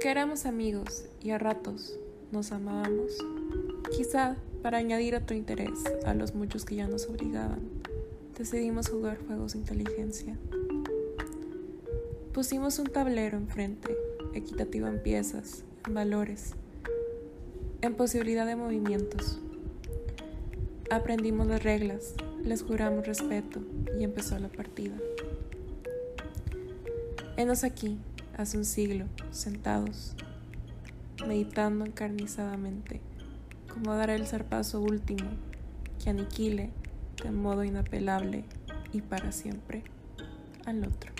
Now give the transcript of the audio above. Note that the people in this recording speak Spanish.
Porque éramos amigos y a ratos nos amábamos. Quizá para añadir otro interés a los muchos que ya nos obligaban, decidimos jugar juegos de inteligencia. Pusimos un tablero enfrente, equitativo en piezas, en valores, en posibilidad de movimientos. Aprendimos las reglas, les juramos respeto y empezó la partida. Enos aquí, hace un siglo, sentados, meditando encarnizadamente cómo dar el zarpazo último que aniquile de modo inapelable y para siempre al otro.